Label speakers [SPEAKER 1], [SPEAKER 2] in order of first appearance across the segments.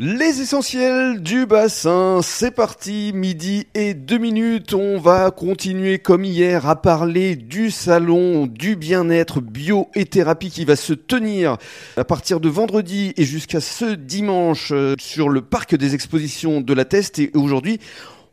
[SPEAKER 1] Les essentiels du bassin, c'est parti, midi et deux minutes, on va continuer comme hier à parler du salon du bien-être bio et thérapie qui va se tenir à partir de vendredi et jusqu'à ce dimanche euh, sur le parc des expositions de la Teste. Et aujourd'hui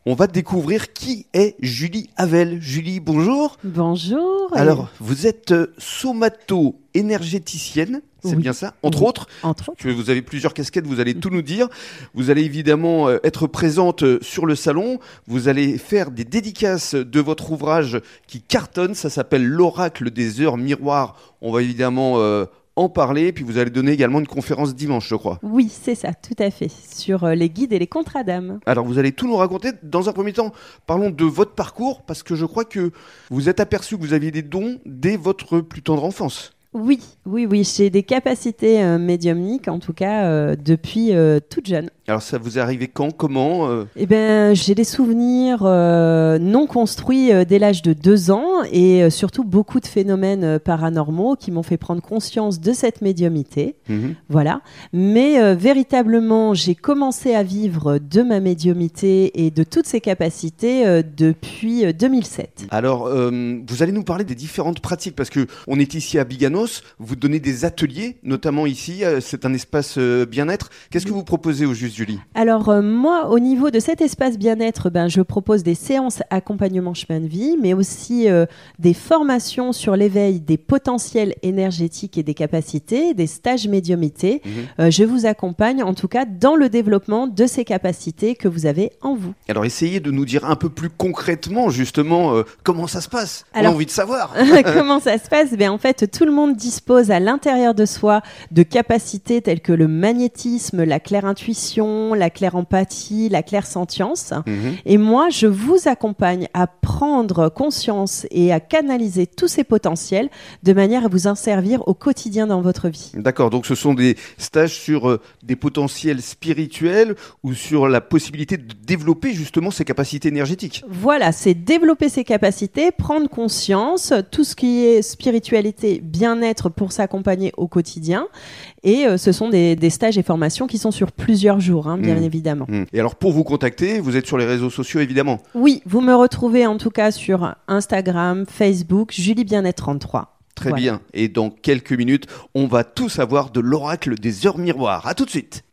[SPEAKER 1] on va découvrir qui est Julie Havel. Julie, bonjour.
[SPEAKER 2] Bonjour.
[SPEAKER 1] Alors, vous êtes euh, somato-énergéticienne, c'est
[SPEAKER 2] Oui.
[SPEAKER 1] bien ça Entre
[SPEAKER 2] Oui.
[SPEAKER 1] autres
[SPEAKER 2] Entre autres.
[SPEAKER 1] vous avez plusieurs casquettes, vous allez tout nous dire. Vous allez évidemment euh, être présente euh, sur le salon. Vous allez faire des dédicaces de votre ouvrage qui cartonne. Ça s'appelle L'oracle des heures miroirs. On va évidemment euh, en parler. Puis vous allez donner également une conférence dimanche, je crois.
[SPEAKER 2] Oui, c'est ça, tout à fait. Sur euh, les guides et les contrats d'âme.
[SPEAKER 1] Alors vous allez tout nous raconter. Dans un premier temps, parlons de votre parcours parce que je crois que vous êtes aperçu que vous aviez des dons dès votre plus tendre enfance.
[SPEAKER 2] Oui, oui, oui, j'ai des capacités euh, médiumniques, en tout cas, euh, depuis euh, toute jeune.
[SPEAKER 1] Alors ça vous est arrivé quand Comment
[SPEAKER 2] Eh ben, j'ai des souvenirs non construits dès l'âge de deux ans et euh, surtout beaucoup de phénomènes euh, paranormaux qui m'ont fait prendre conscience de cette médiumité.
[SPEAKER 1] Mhm.
[SPEAKER 2] Voilà. Mais euh, véritablement, j'ai commencé à vivre de ma médiumité et de toutes ces capacités depuis euh, 2007.
[SPEAKER 1] Alors, vous allez nous parler des différentes pratiques parce que on est ici à Biganos. Vous donnez des ateliers, notamment ici. c'est un espace bien-être. Qu'est-ce que vous proposez au juste, Julie?
[SPEAKER 2] Alors euh, moi, au niveau de cet espace bien-être, ben, je propose des séances accompagnement chemin de vie, mais aussi euh, des formations sur l'éveil des potentiels énergétiques et des capacités, des stages médiumité.
[SPEAKER 1] Mhm.
[SPEAKER 2] Euh, je vous accompagne en tout cas dans le développement de ces capacités que vous avez en vous.
[SPEAKER 1] Alors, essayez de nous dire un peu plus concrètement, justement, euh, comment ça se passe. on
[SPEAKER 2] Alors-
[SPEAKER 1] a envie de savoir.
[SPEAKER 2] Comment ça se passe? Ben, En fait, tout le monde dispose à l'intérieur de soi de capacités telles que le magnétisme, la claire intuition, la claire empathie, la claire sentience.
[SPEAKER 1] Mhm.
[SPEAKER 2] Et moi, je vous accompagne à prendre conscience et à canaliser tous ces potentiels de manière à vous en servir au quotidien dans votre vie.
[SPEAKER 1] D'accord. Donc, ce sont des stages sur euh, des potentiels spirituels ou sur la possibilité de développer justement ces capacités énergétiques.
[SPEAKER 2] Voilà, c'est développer ses capacités, prendre conscience, tout ce qui est spiritualité, bien-être pour s'accompagner au quotidien. Et euh, ce sont des, des stages et formations qui sont sur plusieurs jours, hein, bien
[SPEAKER 1] Mhm.
[SPEAKER 2] évidemment.
[SPEAKER 1] Mhm. Et alors, pour vous contacter, vous êtes sur les réseaux sociaux, évidemment?
[SPEAKER 2] Oui, vous me retrouvez en tout cas sur Instagram, Facebook, Julie Bien-être 33.
[SPEAKER 1] Très
[SPEAKER 2] Voilà.
[SPEAKER 1] bien. Et dans quelques minutes, on va tout savoir de l'oracle des heures miroirs. À tout de suite.